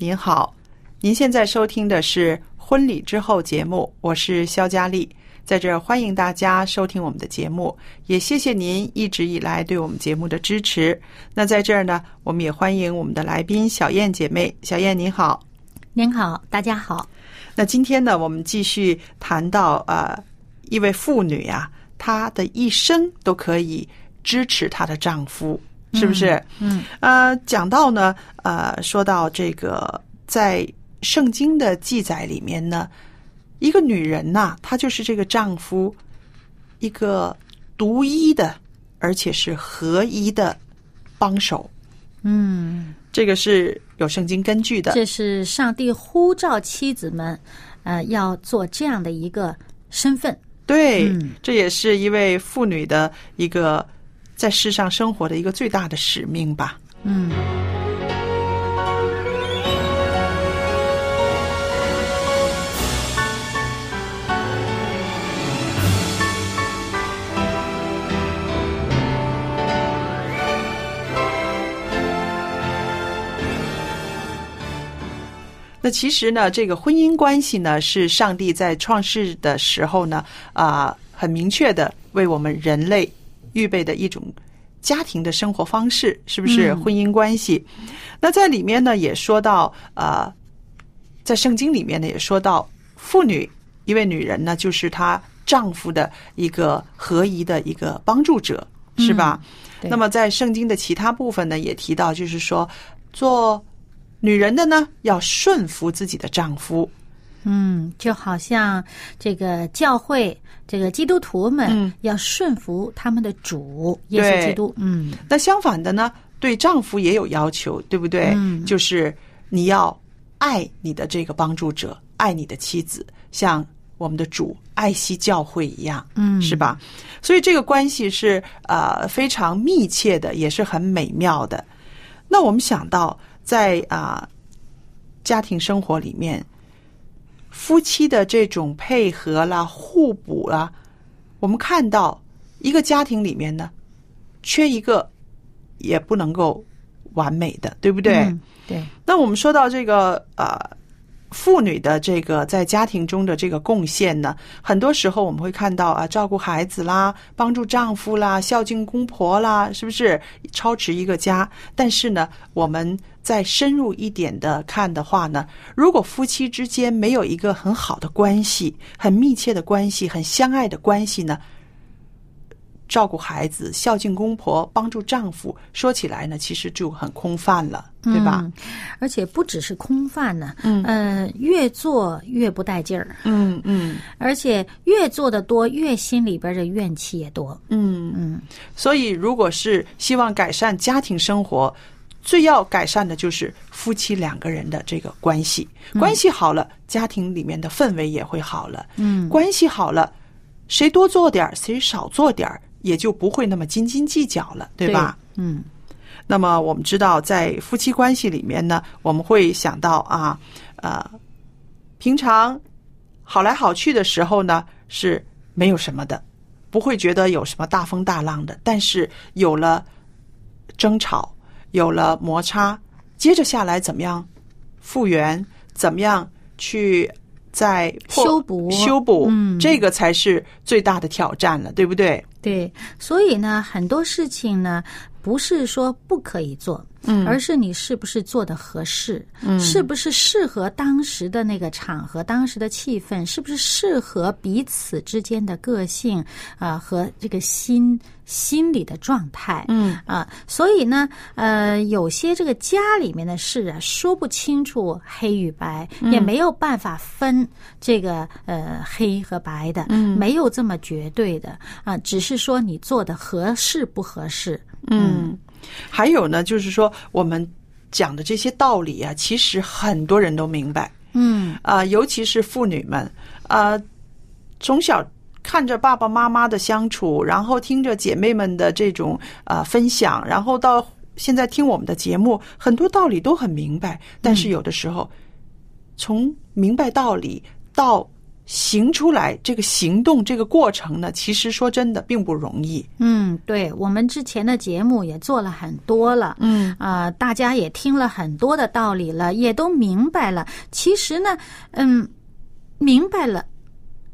您好，您现在收听的是《婚礼之后》节目，我是肖佳丽，在这儿欢迎大家收听我们的节目，也谢谢您一直以来对我们节目的支持。那在这儿呢，我们也欢迎我们的来宾小燕姐妹，小燕您好。您好，大家好。那今天呢，我们继续谈到呃，一位妇女啊，她的一生都可以支持她的丈夫，是不是？嗯，呃，讲到呢，呃，说到这个，在圣经的记载里面呢，一个女人呐、她就是这个丈夫一个独一的，而且是合一的帮手。嗯，这个是有圣经根据的。这是上帝呼召妻子们，呃，要做这样的一个身份。对，嗯这也是一位妇女的一个在世上生活的一个最大的使命吧。嗯，那其实呢，这个婚姻关系呢，是上帝在创世的时候呢，啊、很明确的为我们人类预备的一种家庭的生活方式，是不是？嗯婚姻关系。那在里面呢，也说到，呃，在圣经里面呢，也说到妇女，一位女人呢，就是她丈夫的一个合宜的一个帮助者，是吧？对那么在圣经的其他部分呢，也提到，就是说，做女人的呢，要顺服自己的丈夫。嗯，就好像这个教会，这个基督徒嗯们要顺服他们的主耶稣基督。嗯那相反的呢，对丈夫也有要求，对不对？嗯就是你要爱你的这个帮助者，爱你的妻子，像我们的主爱惜教会一样，嗯，是吧？所以这个关系是呃非常密切的，也是很美妙的。那我们想到在啊、家庭生活里面，夫妻的这种配合啦、互补啦，我们看到一个家庭里面呢，缺一个也不能够完美的，对不对？嗯对，那我们说到这个呃，妇女的这个在家庭中的这个贡献呢，很多时候我们会看到啊，照顾孩子啦，帮助丈夫啦，孝敬公婆啦，是不是超持一个家？但是呢，我们再深入一点的看的话呢，如果夫妻之间没有一个很好的关系、很密切的关系、很相爱的关系呢？照顾孩子、孝敬公婆、帮助丈夫，说起来呢，其实就很空泛了，对吧？嗯而且不只是空泛呢，嗯呃，越做越不带劲儿，嗯嗯而且越做的多，越心里边的怨气也多。嗯嗯所以，如果是希望改善家庭生活，最要改善的就是夫妻两个人的这个关系。关系好了，家庭里面的氛围也会好了。嗯关系好了，谁多做点儿，谁少做点儿，也就不会那么斤斤计较了，对吧？？嗯那么我们知道，在夫妻关系里面呢，我们会想到啊，呃，平常好来好去的时候呢是没有什么的，不会觉得有什么大风大浪的。但是有了争吵，有了摩擦，接着下来怎么样复原？怎么样去再破修补修补？嗯这个才是最大的挑战了，对不对？对，所以呢，很多事情呢，不是说不可以做，嗯。而是你是不是做的合适，嗯。是不是适合当时的那个场合、当时的气氛，是不是适合彼此之间的个性啊、和这个心心理的状态，嗯。啊，所以呢，呃，有些这个家里面的事啊，说不清楚黑与白，也没有办法分这个呃黑和白的，嗯。没有这么绝对的啊，只是说你做的合适不合适。嗯，还有呢，就是说我们讲的这些道理啊，其实很多人都明白。嗯。啊、尤其是妇女们啊、从小看着爸爸妈妈的相处，然后听着姐妹们的这种啊、分享，然后到现在听我们的节目，很多道理都很明白，但是有的时候、从明白道理到行出来，这个行动这个过程呢，其实说真的并不容易。嗯，对我们之前的节目也做了很多了。嗯啊、大家也听了很多的道理了，也都明白了。其实呢，嗯，明白了，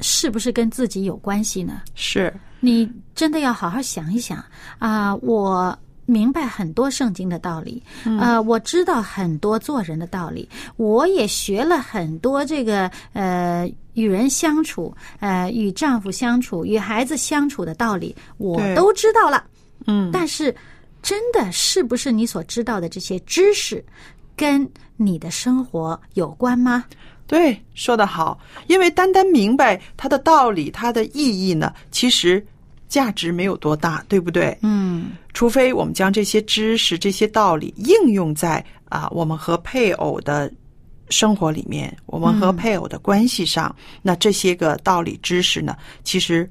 是不是跟自己有关系呢？是，你真的要好好想一想啊、我明白很多圣经的道理，呃、我知道很多做人的道理，我也学了很多这个呃与人相处，呃与丈夫相处、与孩子相处的道理，我都知道了。嗯。但是，真的是不是你所知道的这些知识，跟你的生活有关吗？对，说得好。因为单单明白它的道理、它的意义呢，其实价值没有多大，对不对？嗯除非我们将这些知识、这些道理应用在啊我们和配偶的生活里面，我们和配偶的关系上，那这些个道理、知识呢，其实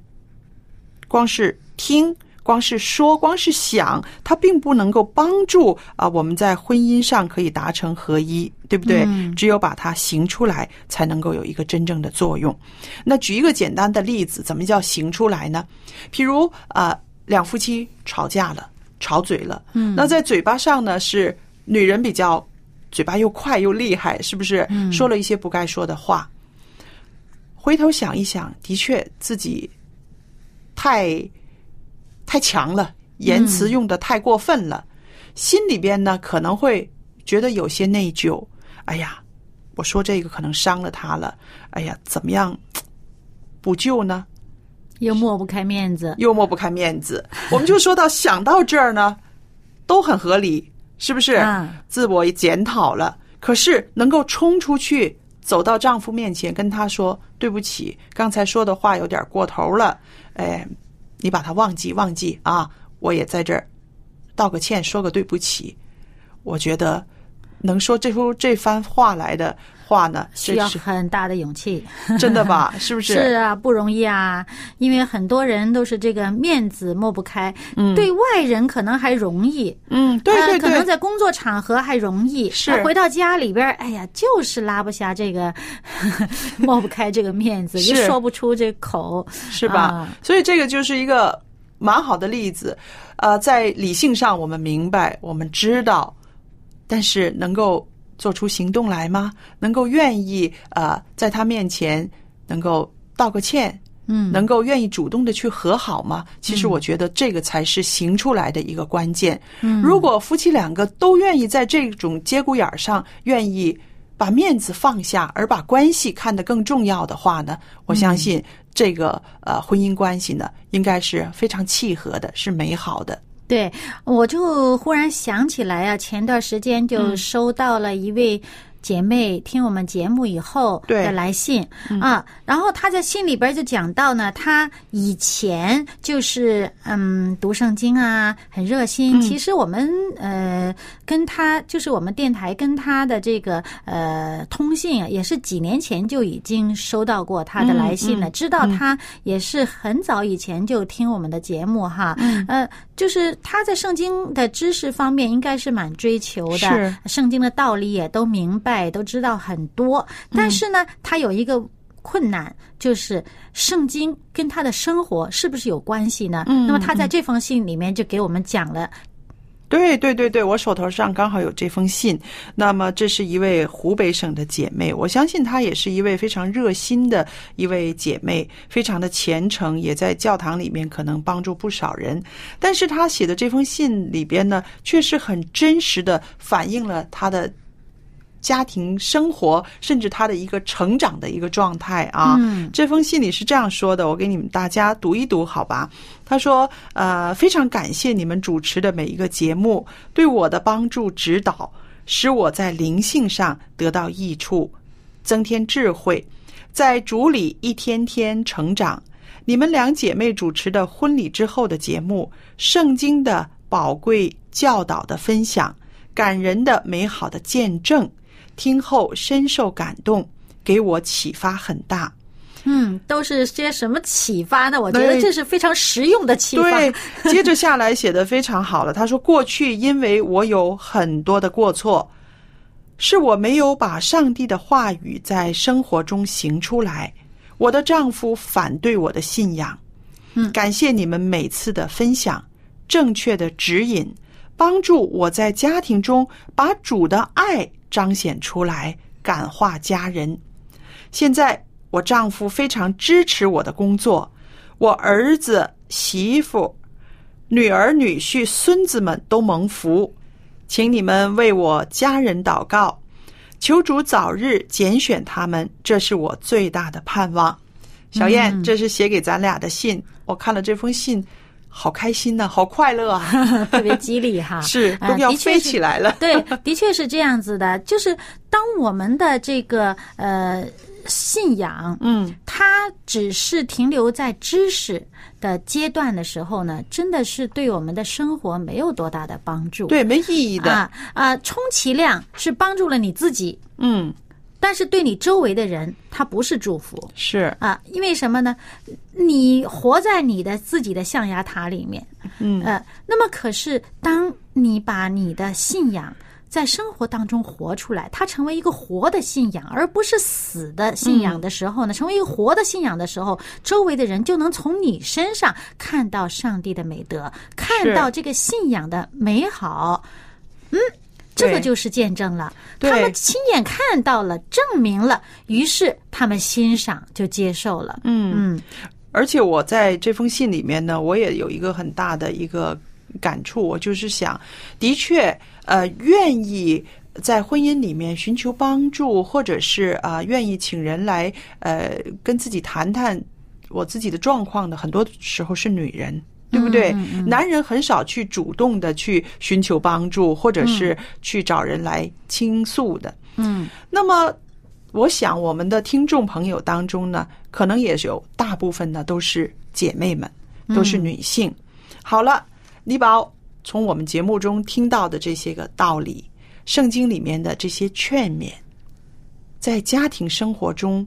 光是听。光是说，光是想，它并不能够帮助啊我们在婚姻上可以达成合一，对不对？嗯只有把它行出来，才能够有一个真正的作用。那举一个简单的例子，怎么叫行出来呢？譬如啊、两夫妻吵架了，吵嘴了，嗯那在嘴巴上呢，是女人比较嘴巴又快又厉害，是不是？嗯说了一些不该说的话。回头想一想，的确自己太太强了，言辞用的太过分了，心里边呢可能会觉得有些内疚。哎呀，我说这个可能伤了他了。哎呀，怎么样补救呢？又抹不开面子。又抹不开面子。我们就说到想到这儿呢，都很合理，是不是？啊自我检讨了，可是能够冲出去，走到丈夫面前跟他说：“对不起，刚才说的话有点过头了，哎，你把它忘记忘记啊！我也在这儿道个歉，说个对不起。”我觉得能说这出这番话来的话呢，需要很大的勇气，真的吧？是不是？是啊，不容易啊，因为很多人都是这个面子抹不开，对外人可能还容易，嗯，对对呃可能，在工作场合还容易，是呃回到家里边，哎呀，就是拉不下这个，抹不开这个面子，也说不出这口，是吧？啊所以这个就是一个蛮好的例子。呃，在理性上我们明白，我们知道，但是能够做出行动来吗？能够愿意呃，在他面前能够道个歉，嗯，能够愿意主动的去和好吗？其实我觉得这个才是行出来的一个关键。嗯如果夫妻两个都愿意在这种节骨眼儿上愿意把面子放下，而把关系看得更重要的话呢，我相信这个呃婚姻关系呢，应该是非常契合的，是美好的。对，我就忽然想起来啊，前段时间就收到了一位姐妹听我们节目以后的来信啊，然后她在信里边就讲到呢，她以前就是嗯读圣经啊，很热心。其实我们呃跟她就是我们电台跟她的这个呃通信啊，也是几年前就已经收到过她的来信了，知道她也是很早以前就听我们的节目哈，嗯。呃，就是她在圣经的知识方面应该是蛮追求的，圣经的道理也都明白，都知道很多。但是呢，他有一个。困难就是圣经跟他的生活是不是有关系呢？嗯那么他在这封信里面就给我们讲了，对对对对，我手头上刚好有这封信。那么，这是一位湖北省的姐妹，我相信她也是一位非常热心的一位姐妹，非常的虔诚，也在教堂里面可能帮助不少人。但是她写的这封信里边呢，却是很真实的反映了她的。家庭生活，甚至他的一个成长的一个状态啊。嗯这封信里是这样说的，我给你们大家读一读，好吧？他说：“呃，非常感谢你们主持的每一个节目，对我的帮助指导，使我在灵性上得到益处，增添智慧，在主里一天天成长。你们两姐妹主持的婚礼之后的节目，圣经的宝贵教导的分享，感人的美好的见证，听后深受感动，给我启发很大。”嗯，都是些什么启发呢？我觉得这是非常实用的启发。对，接着下来写的非常好了。他说：“过去因为我有很多的过错，是我没有把上帝的话语在生活中行出来。我的丈夫反对我的信仰。嗯感谢你们每次的分享，正确的指引，帮助我在家庭中把主的爱彰显出来，感化家人。现在我丈夫非常支持我的工作，我儿子、媳妇、女儿、女婿、孙子们都蒙福，请你们为我家人祷告，求主早日拣选他们，这是我最大的盼望。小燕，这是写给咱俩的信，我看了这封信，好开心呐、好快乐啊！特别激励哈，是呃都要飞的确起来了。对，的确是这样子的。就是当我们的这个呃信仰，嗯，它只是停留在知识的阶段的时候呢，真的是对我们的生活没有多大的帮助。对，没意义的。啊啊，充其量是帮助了你自己，嗯，但是对你周围的人，他不是祝福。是，啊，因为什么呢？你活在你的自己的象牙塔里面，嗯呃，那么可是当你把你的信仰在生活当中活出来，它成为一个活的信仰，而不是死的信仰的时候呢，成为一个活的信仰的时候，周围的人就能从你身上看到上帝的美德，看到这个信仰的美好。嗯，这个就是见证了，他们亲眼看到了，证明了，于是他们欣赏就接受了。嗯。嗯而且我在这封信里面呢，我也有一个很大的一个感触，我就是想，的确，呃，愿意在婚姻里面寻求帮助，或者是啊、愿意请人来呃跟自己谈谈我自己的状况的，很多时候是女人。对不对？男人很少去主动的去寻求帮助，或者是去找人来倾诉的。嗯那么，我想我们的听众朋友当中呢，可能也是有大部分呢都是姐妹们，都是女性。好了，你把从我们节目中听到的这些个道理，圣经里面的这些劝勉，在家庭生活中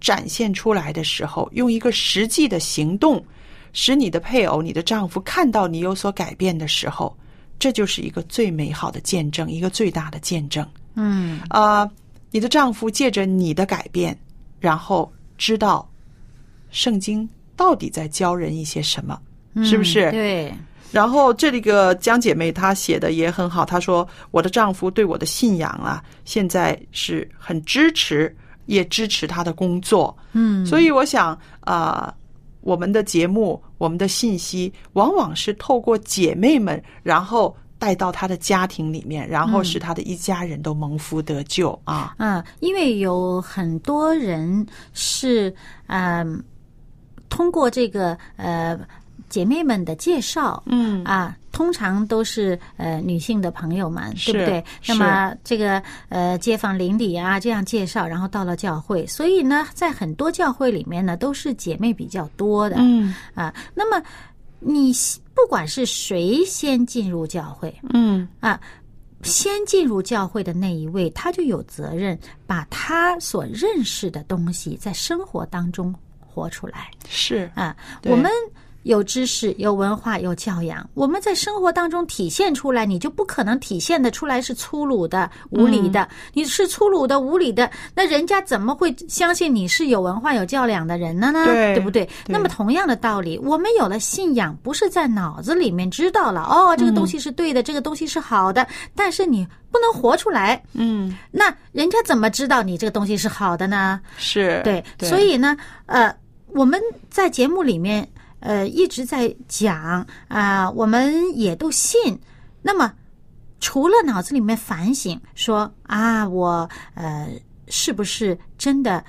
展现出来的时候，用一个实际的行动，使你的配偶、你的丈夫看到你有所改变的时候，这就是一个最美好的见证，一个最大的见证。嗯啊，你的丈夫借着你的改变，然后知道圣经到底在教人一些什么，是不是？嗯对，然后这里个江姐妹她写的也很好，她说我的丈夫对我的信仰啊，现在是很支持，也支持他的工作。嗯，所以我想啊、我们的节目，我们的信息，往往是透过姐妹们，然后带到他的家庭里面，然后使他的一家人都蒙福得救啊。嗯，因为有很多人是嗯、通过这个呃姐妹们的介绍，嗯啊，通常都是呃女性的朋友们，对不对？那么这个呃街坊邻里啊这样介绍，然后到了教会，所以呢，在很多教会里面呢，都是姐妹比较多的，嗯啊。那么你不管是谁先进入教会嗯啊。先进入教会的那一位，他就有责任把他所认识的东西在生活当中活出来。是啊，我们有知识、有文化、有教养，我们在生活当中体现出来，你就不可能体现的出来是粗鲁的、无理的。你是粗鲁的、无理的，那人家怎么会相信你是有文化、有教养的人呢？呢，对不对？那么同样的道理，我们有了信仰，不是在脑子里面知道了哦，这个东西是对的，这个东西是好的，但是你不能活出来，嗯那人家怎么知道你这个东西是好的呢？是对，所以呢，呃，我们在节目里面呃一直在讲啊、我们也都信。那么，除了脑子里面反省说啊，我呃是不是真的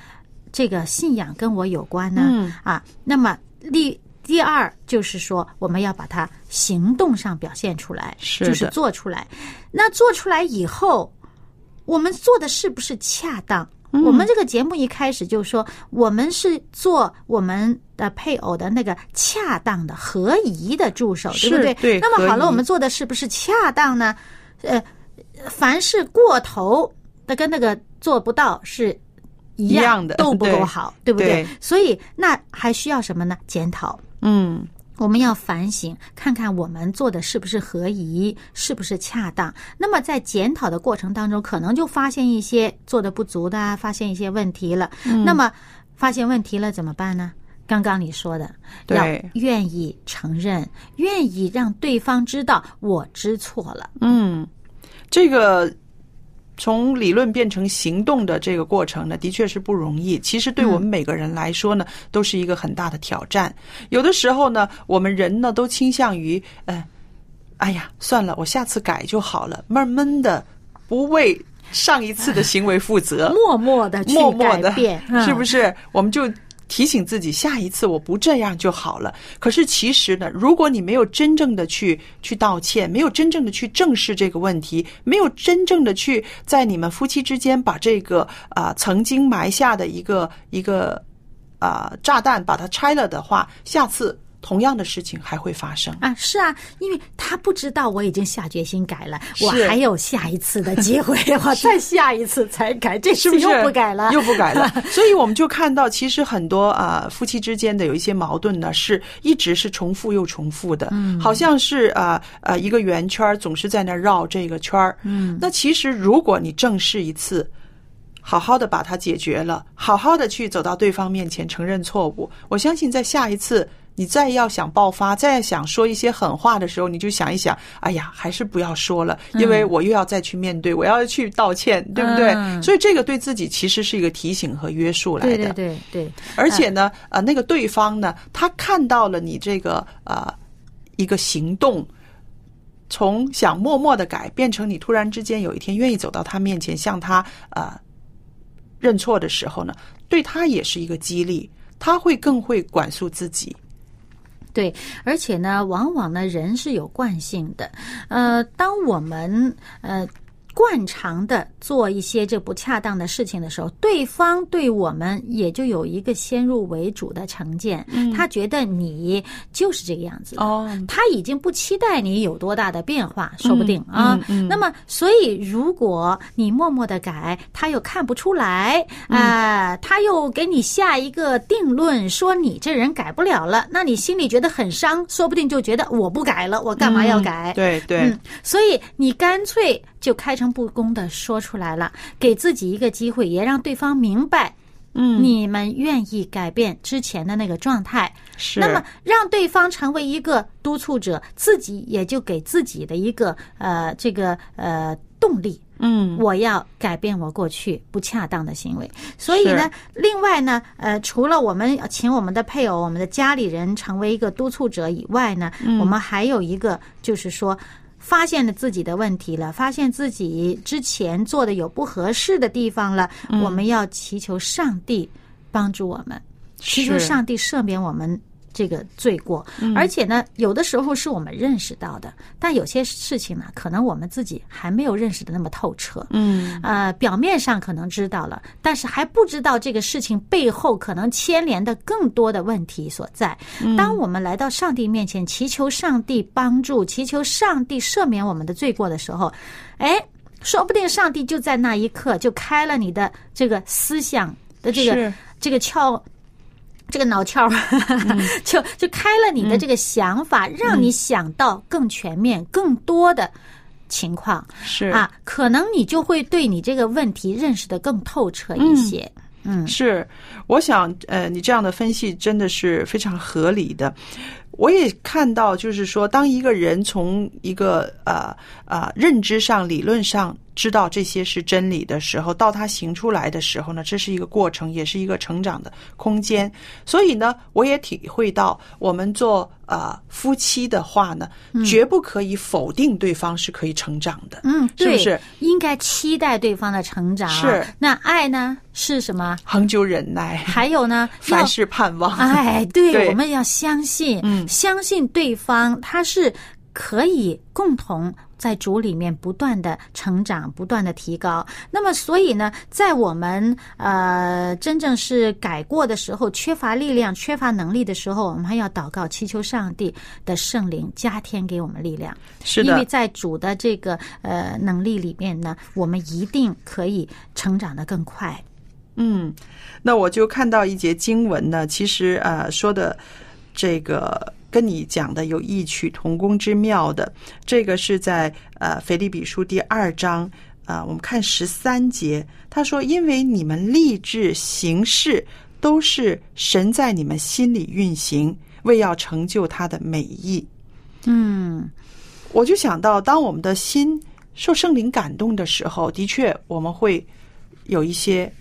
这个信仰跟我有关呢？嗯啊，那么第第二就是说，我们要把它行动上表现出来，是就是做出来。那做出来以后，我们做的是不是恰当？我们这个节目一开始就说，我们是做我们的配偶的那个恰当的、合宜的助手，对不对？对那么好了，我们做的是不是恰当呢？呃，凡是过头的跟那个做不到是一一样的都不够好，对不对所以那还需要什么呢？检讨。嗯我们要反省，看看我们做的是不是合宜，是不是恰当。那么在检讨的过程当中，可能就发现一些做的不足的啊，发现一些问题了。嗯那么发现问题了怎么办呢？刚刚你说的，要愿意承认，愿意让对方知道我知错了。嗯，这个从理论变成行动的这个过程呢，的确是不容易。其实对我们每个人来说呢，都是一个很大的挑战。有的时候呢，我们人呢都倾向于，呃，哎呀，算了，我下次改就好了，慢慢的，不为上一次的行为负责。默默的去默默的改变，，是不？是？我们就提醒自己，下一次我不这样就好了。可是其实呢，如果你没有真正的去去道歉，没有真正的去正视这个问题，没有真正的去在你们夫妻之间把这个啊、曾经埋下的一个一个啊、炸弹把它拆了的话，下次同样的事情还会发生。啊，是啊，因为他不知道我已经下决心改了，我还有下一次的机会，我再下一次才改，这是不是次又不改了，又不改了，所以我们就看到，其实很多啊、夫妻之间的有一些矛盾呢，是一直是重复又重复的，嗯，好像是啊呃一个圆圈总是在那绕这个圈儿，嗯，那其实如果你正视一次。好好的把它解决了，好好的去走到对方面前承认错误。我相信在下一次你再要想爆发，再想说一些狠话的时候，你就想一想，哎呀，还是不要说了，因为我又要再去面对，我要去道歉，对不对？嗯所以这个对自己其实是一个提醒和约束来的。对对对对，而且呢，呃，那个对方呢，他看到了你这个呃一个行动，从想默默的改变成你突然之间有一天愿意走到他面前向他呃认错的时候呢，对他也是一个激励，他会更会管束自己。对，而且呢，往往呢，人是有惯性的。呃，当我们呃惯常的做一些这不恰当的事情的时候，对方对我们也就有一个先入为主的成见，他觉得你就是这个样子哦。他已经不期待你有多大的变化，说不定啊。那么，所以如果你默默的改，他又看不出来啊、他又给你下一个定论，说你这人改不了了，那你心里觉得很伤，说不定就觉得我不改了，我干嘛要改？对对，嗯，所以你干脆就开诚布公的说出来了，给自己一个机会，也让对方明白，嗯，你们愿意改变之前的那个状态。是那么让对方成为一个督促者，自己也就给自己的一个呃这个呃动力。嗯我要改变我过去不恰当的行为。所以呢，另外呢，呃，除了我们请我们的配偶、我们的家里人成为一个督促者以外呢，我们还有一个就是说。发现了自己的问题了，发现自己之前做的有不合适的地方了，我们要祈求上帝帮助我们，祈求上帝赦免我们这个罪过，而且呢，有的时候是我们认识到的，但有些事情呢，可能我们自己还没有认识的那么透彻。嗯，呃，表面上可能知道了，但是还不知道这个事情背后可能牵连的更多的问题所在。当我们来到上帝面前，祈求上帝帮助，祈求上帝赦免我们的罪过的时候，哎，说不定上帝就在那一刻就开了你的这个思想的这个这个窍。这个脑窍 就就开了你的这个想法，让你想到更全面、更多的情况。是。啊，可能你就会对你这个问题认识的更透彻一些。嗯。是，我想，呃，你这样的分析真的是非常合理的。我也看到，就是说，当一个人从一个呃呃认知上、理论上知道这些是真理的时候，到他行出来的时候呢，这是一个过程，也是一个成长的空间。所以呢，我也体会到，我们做呃夫妻的话呢，绝不可以否定对方是可以成长的。嗯，对，是不是？应该期待对方的成长。是那爱呢是什么？恒久忍耐，还有呢，凡事盼望。哎，对，对我们要相信，嗯相信对方他是可以共同在主里面不断的成长，不断的提高。那么，所以呢，在我们呃真正是改过的时候，缺乏力量、缺乏能力的时候，我们还要祷告，祈求上帝的圣灵加添给我们力量。是的，因为在主的这个呃能力里面呢，我们一定可以成长的更快。嗯，那我就看到一节经文呢，其实呃说的这个跟你讲的有异曲同工之妙的，这个是在呃腓立比书第二章啊、我们看十三节，他说：“因为你们立志行事，都是神在你们心里运行，为要成就他的美意。”嗯，我就想到，当我们的心受圣灵感动的时候，的确我们会有一些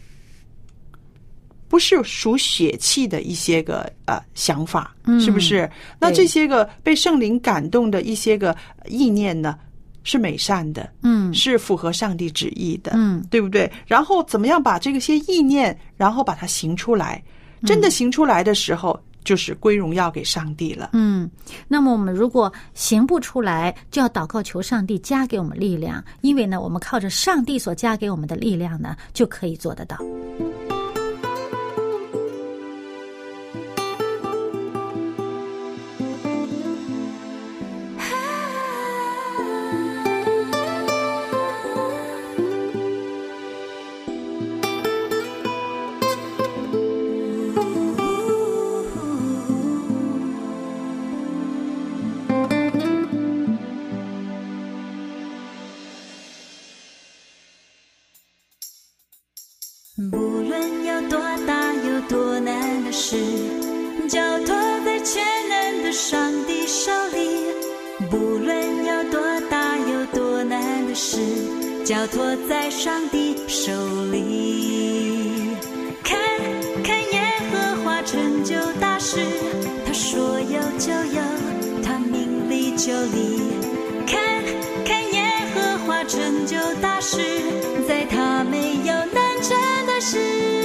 不是属血气的一些个呃想法，嗯是不是？那这些个被圣灵感动的一些个意念呢，是美善的，嗯是符合上帝旨意的，嗯对不对？然后怎么样把这个些意念，然后把它行出来？真的行出来的时候，就是归荣耀给上帝了。嗯，那么我们如果行不出来，就要祷告求上帝加给我们力量，因为呢，我们靠着上帝所加给我们的力量呢，就可以做得到。不论有多大有多难的事，交托在全能的上帝手里。不论有多大有多难的事，交托在上帝手里。看看耶和华成就大事，他说有就有，他命里就立。看看耶和华成就大事，是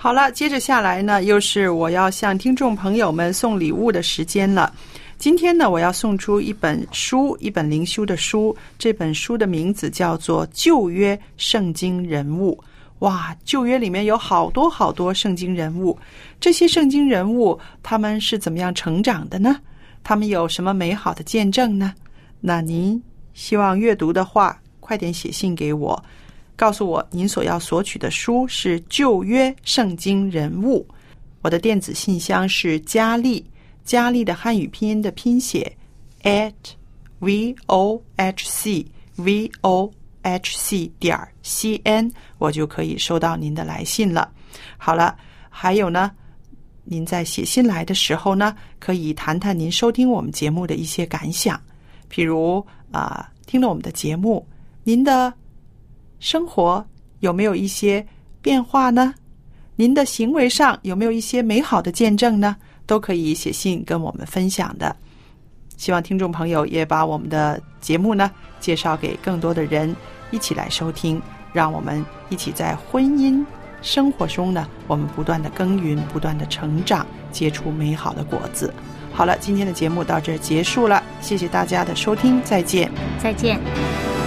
好了，接着下来呢，又是我要向听众朋友们送礼物的时间了。今天呢，我要送出一本书，一本灵修的书。这本书的名字叫做《旧约圣经人物》。哇，旧约里面有好多好多圣经人物，这些圣经人物他们是怎么样成长的呢？他们有什么美好的见证呢？那您希望阅读的话，快点写信给我，告诉我您所要索取的书是《旧约圣经人物》。我的电子信箱是佳丽。佳丽的汉语拼音的拼写 at v o h c v o h c 点 c n，我就可以收到您的来信了。好了，还有呢，您在写信来的时候呢，可以谈谈您收听我们节目的一些感想，譬如啊，听了我们的节目，您的生活有没有一些变化呢？您的行为上有没有一些美好的见证呢？都可以写信跟我们分享的，希望听众朋友也把我们的节目呢介绍给更多的人一起来收听，让我们一起在婚姻生活中呢，我们不断的耕耘，不断的成长，结出美好的果子。好了，今天的节目到这儿结束了，谢谢大家的收听，再见。再见。